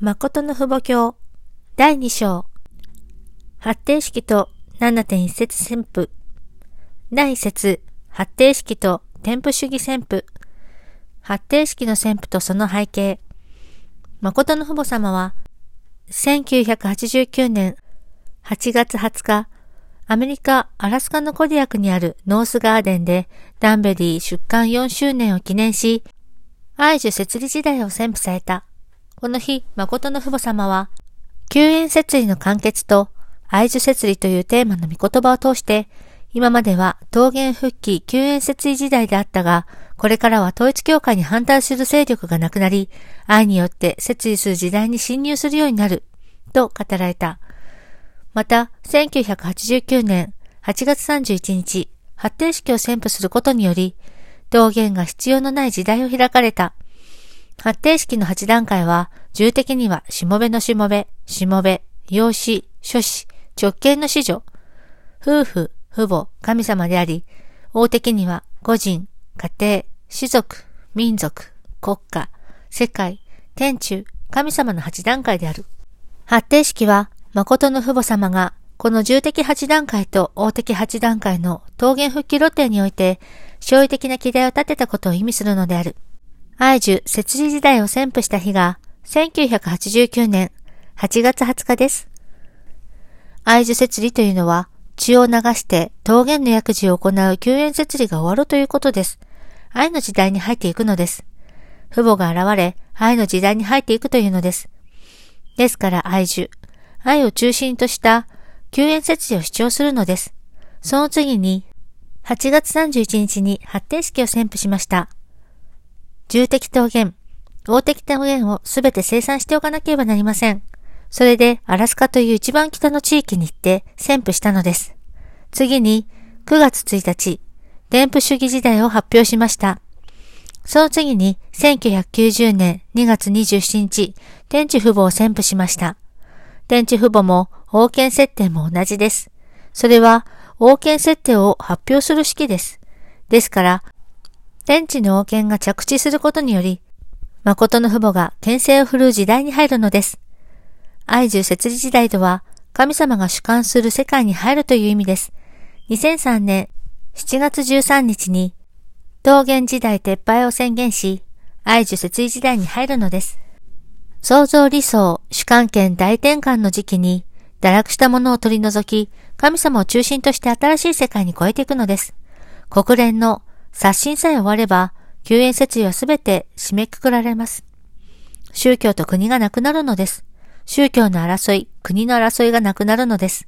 誠の父母教。第2章。発定式と7.1節旋風。第1節。発定式と添付主義旋風。発定式の旋風とその背景。誠の父母様は1989年8月20日アメリカ・アラスカのコディアクにあるノースガーデンでダンベリー出刊4周年を記念し、アイジュ設立時代を宣布された。この日、誠の父母様は、救援設理の完結と愛樹設理というテーマの御言葉を通して、今までは桃源復帰救援設理時代であったが、これからは統一教会に反対する勢力がなくなり、愛によって設理する時代に侵入するようになる、と語られた。また、1989年8月31日、発展式を宣布することにより、道元が必要のない時代を開かれた。発定式の8段階は、重的には、しもべのしもべ、しもべ、養子、諸子、直系の子女、夫婦、父母、神様であり、大的には、個人、家庭、士族、民族、国家、世界、天中、神様の8段階である。発定式は、誠の父母様が、この重的8段階と大的8段階の桃源復帰露呈において、勝利的な期待を立てたことを意味するのである。愛樹設置時代を宣布した日が、1989年8月20日です。愛樹設理というのは、血を流して桃源の薬事を行う救援設理が終わるということです。愛の時代に入っていくのです。父母が現れ、愛の時代に入っていくというのです。ですから愛樹、愛を中心とした救援設理を主張するのです。その次に、8月31日に発展式を宣布しました。重的桃源、大的桃源をすべて生産しておかなければなりません。それで、アラスカという一番北の地域に行って宣布したのです。次に、9月1日、伝布主義時代を発表しました。その次に、1990年2月27日、天地父母を宣布しました。天地父母も王権設定も同じです。それは、王権設定を発表する式です。ですから、天地の王権が着地することにより、誠の父母が権勢を振るう時代に入るのです。愛獣設立時代とは、神様が主観する世界に入るという意味です。2003年7月13日に、桃源時代撤廃を宣言し、愛獣設立時代に入るのです。創造理想、主観権大転換の時期に、堕落したものを取り除き、神様を中心として新しい世界に超えていくのです。国連の刷新さえ終われば、救援設備はすべて締めくくられます。宗教と国がなくなるのです。宗教の争い、国の争いがなくなるのです。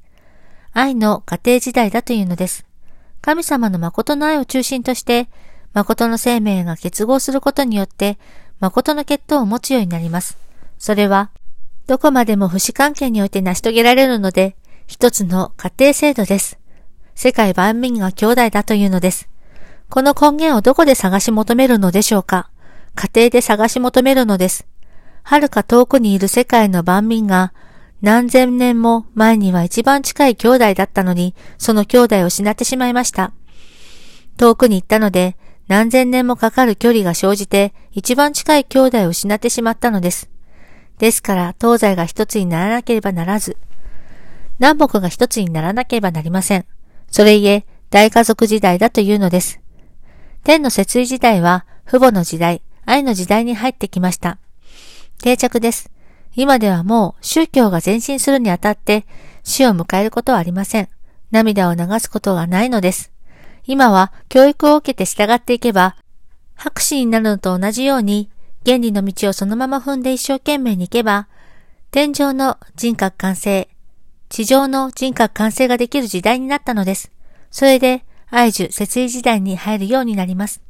愛の家庭時代だというのです。神様の誠の愛を中心として、誠の生命が結合することによって、誠の血統を持つようになります。それは、どこまでも不死関係において成し遂げられるので、一つの家庭制度です。世界万民が兄弟だというのです。この根源をどこで探し求めるのでしょうか？家庭で探し求めるのです。遥か遠くにいる世界の万民が何千年も前には一番近い兄弟だったのに、その兄弟を失ってしまいました。遠くに行ったので、何千年もかかる距離が生じて、一番近い兄弟を失ってしまったのです。ですから、東西が一つにならなければならず、南北が一つにならなければなりません。それゆえ、大家族時代だというのです。天の設位時代は父母の時代、愛の時代に入ってきました。定着です。今ではもう宗教が前進するにあたって死を迎えることはありません。涙を流すことがないのです。今は教育を受けて従っていけば、博士になるのと同じように、原理の道をそのまま踏んで一生懸命に行けば、天上の人格完成、地上の人格完成ができる時代になったのです。それで、愛樹設立時代に入るようになります。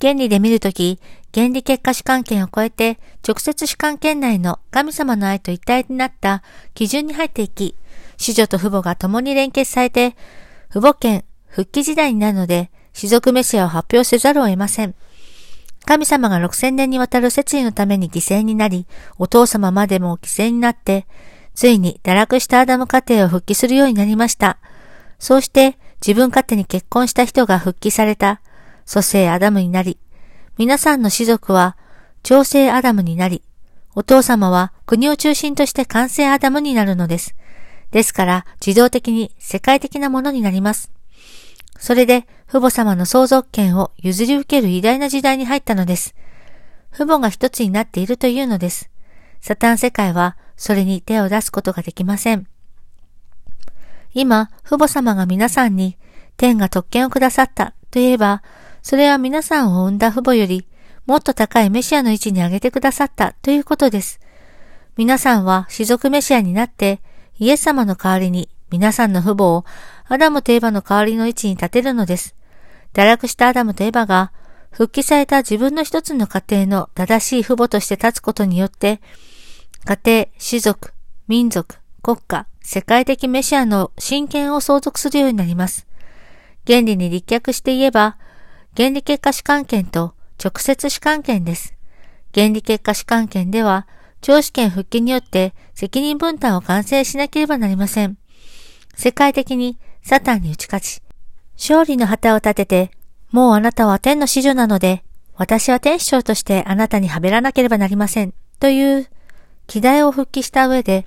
原理で見るとき、原理結果主観権を超えて、直接主観権内の神様の愛と一体になった基準に入っていき、子女と父母が共に連結されて、父母権復帰時代になるので、士族メシアを発表せざるを得ません。神様が6000年にわたる説理のために犠牲になり、お父様までも犠牲になって、ついに堕落したアダム家庭を復帰するようになりました。そうして、自分勝手に結婚した人が復帰された蘇生アダムになり、皆さんの士族は調整アダムになり、お父様は国を中心として完成アダムになるのです。ですから、自動的に世界的なものになります。それで、父母様の相続権を譲り受ける偉大な時代に入ったのです。父母が一つになっているというのです。サタン世界は、それに手を出すことができません。今、父母様が皆さんに、天が特権をくださったと言えば、それは皆さんを産んだ父母より、もっと高いメシアの位置に上げてくださったということです。皆さんは士族メシアになって、イエス様の代わりに皆さんの父母をアダムとエバの代わりの位置に立てるのです。堕落したアダムとエバが復帰された自分の一つの家庭の正しい父母として立つことによって、家庭、種族、民族、国家、世界的メシアの親権を相続するようになります。原理に立脚して言えば、原理結果主観権と直接主観権です。原理結果主観権では、長子権復帰によって責任分担を完成しなければなりません。世界的にサタンに打ち勝ち、勝利の旗を立てて、もうあなたは天の使女なので、私は天使長としてあなたにはべらなければなりません。という、期待を復帰した上で、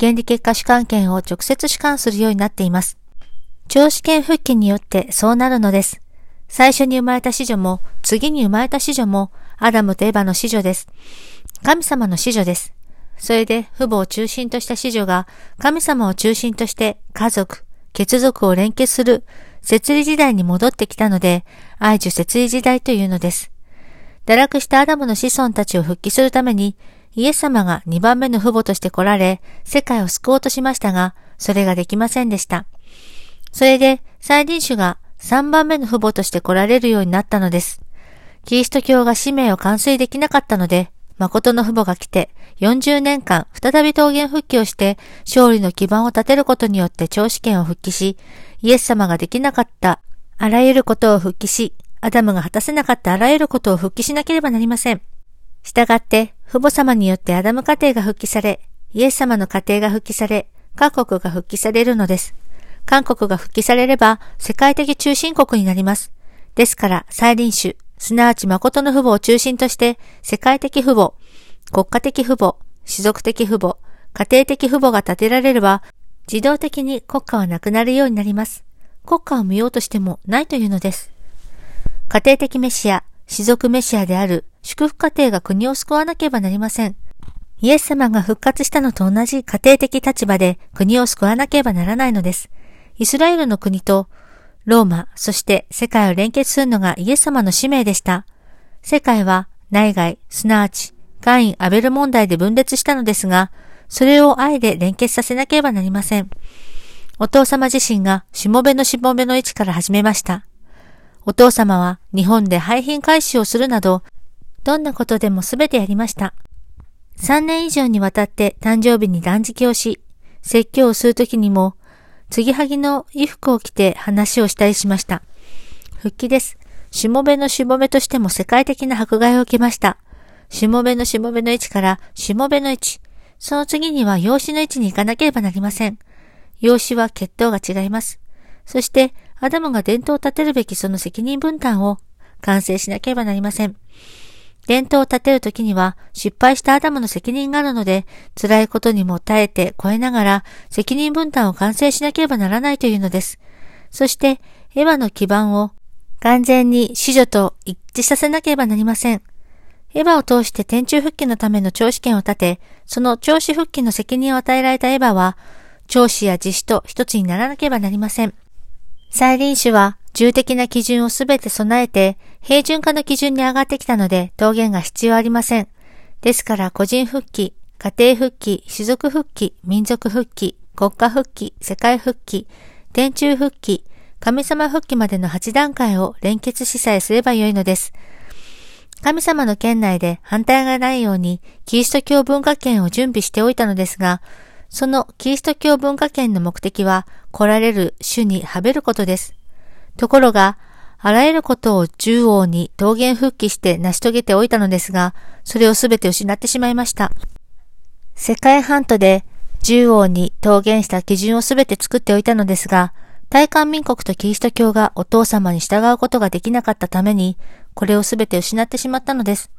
原理結果主観権を直接主観するようになっています。長子権復帰によってそうなるのです。最初に生まれた子女も、次に生まれた子女も、アダムとエヴァの子女です。神様の子女です。それで父母を中心とした子女が神様を中心として家族、血族を連結する設理時代に戻ってきたので、愛樹設理時代というのです。堕落したアダムの子孫たちを復帰するために、イエス様が2番目の父母として来られ、世界を救おうとしましたが、それができませんでした。それで、再臨種が3番目の父母として来られるようになったのです。キリスト教が使命を完遂できなかったので、誠の父母が来て、40年間再び桃源復帰をして、勝利の基盤を立てることによって長子権を復帰し、イエス様ができなかったあらゆることを復帰し、アダムが果たせなかったあらゆることを復帰しなければなりません。したがって、父母様によってアダム家庭が復帰され、イエス様の家庭が復帰され、各国が復帰されるのです。韓国が復帰されれば、世界的中心国になります。ですから、再臨種、すなわち誠の父母を中心として、世界的父母、国家的父母、種族的父母、家庭的父母が立てられれば、自動的に国家はなくなるようになります。国家を見ようとしてもないというのです。家庭的メシア、種族メシアである祝福家庭が国を救わなければなりません。イエス様が復活したのと同じ家庭的立場で国を救わなければならないのです。イスラエルの国とローマ、そして世界を連結するのがイエス様の使命でした。世界は内外、すなわち、カイン・アベル問題で分裂したのですが、それを愛で連結させなければなりません。お父様自身がしもべのしもべの位置から始めました。お父様は日本で廃品回収をするなど、どんなことでもすべてやりました。3年以上にわたって誕生日に断食をし、説教をするときにも継ぎはぎの衣服を着て話をしたりしました。復帰です。しもべのしもべとしても世界的な迫害を受けました。しもべのしもべの位置からしもべの位置。その次には養子の位置に行かなければなりません。養子は血統が違います。そして、アダムが伝統を立てるべきその責任分担を完成しなければなりません。伝統を立てるときには失敗したアダムの責任があるので、辛いことにも耐えて超えながら責任分担を完成しなければならないというのです。そして、エヴァの基盤を完全に死女と一致させなければなりません。エヴァを通して天中復帰のための長子権を立て、その長子復帰の責任を与えられたエヴァは、長子や自死と一つにならなければなりません。再臨種は重的な基準をすべて備えて、平準化の基準に上がってきたので、桃源が必要ありません。ですから、個人復帰、家庭復帰、種族復帰、民族復帰、国家復帰、世界復帰、天中復帰、神様復帰までの8段階を連結しさえすればよいのです。神様の県内で反対がないように、キリスト教文化圏を準備しておいたのですが、そのキリスト教文化圏の目的は、来られる主にはべることです。ところが、あらゆることを中央に桃源復帰して成し遂げておいたのですが、それをすべて失ってしまいました。世界半島で中央に桃源した基準をすべて作っておいたのですが、大韓民国とキリスト教がお父様に従うことができなかったために、これをすべて失ってしまったのです。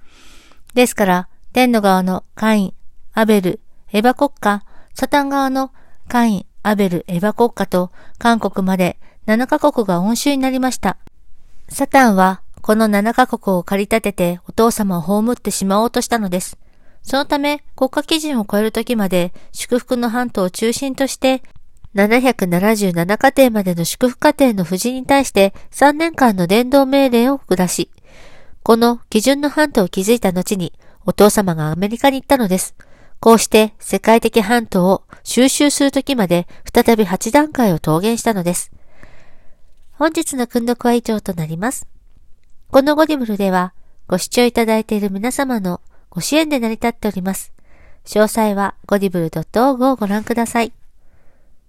ですから、天の側のカイン、アベル、エヴァ国家、サタン側のカイン、アベル、エヴァ国家と韓国まで7カ国が恩衆になりました。サタンはこの7カ国を駆り立ててお父様を葬ってしまおうとしたのです。そのため国家基準を超える時まで祝福の半島を中心として777家庭までの祝福家庭の夫人に対して3年間の伝道命令を下し、この基準の半島を築いた後にお父様がアメリカに行ったのです。こうして世界的半島を収集するときまで再び8段階を桃源したのです。本日の訓読は以上となります。このゴディブルではご視聴いただいている皆様のご支援で成り立っております。詳細はゴディブル .org をご覧ください。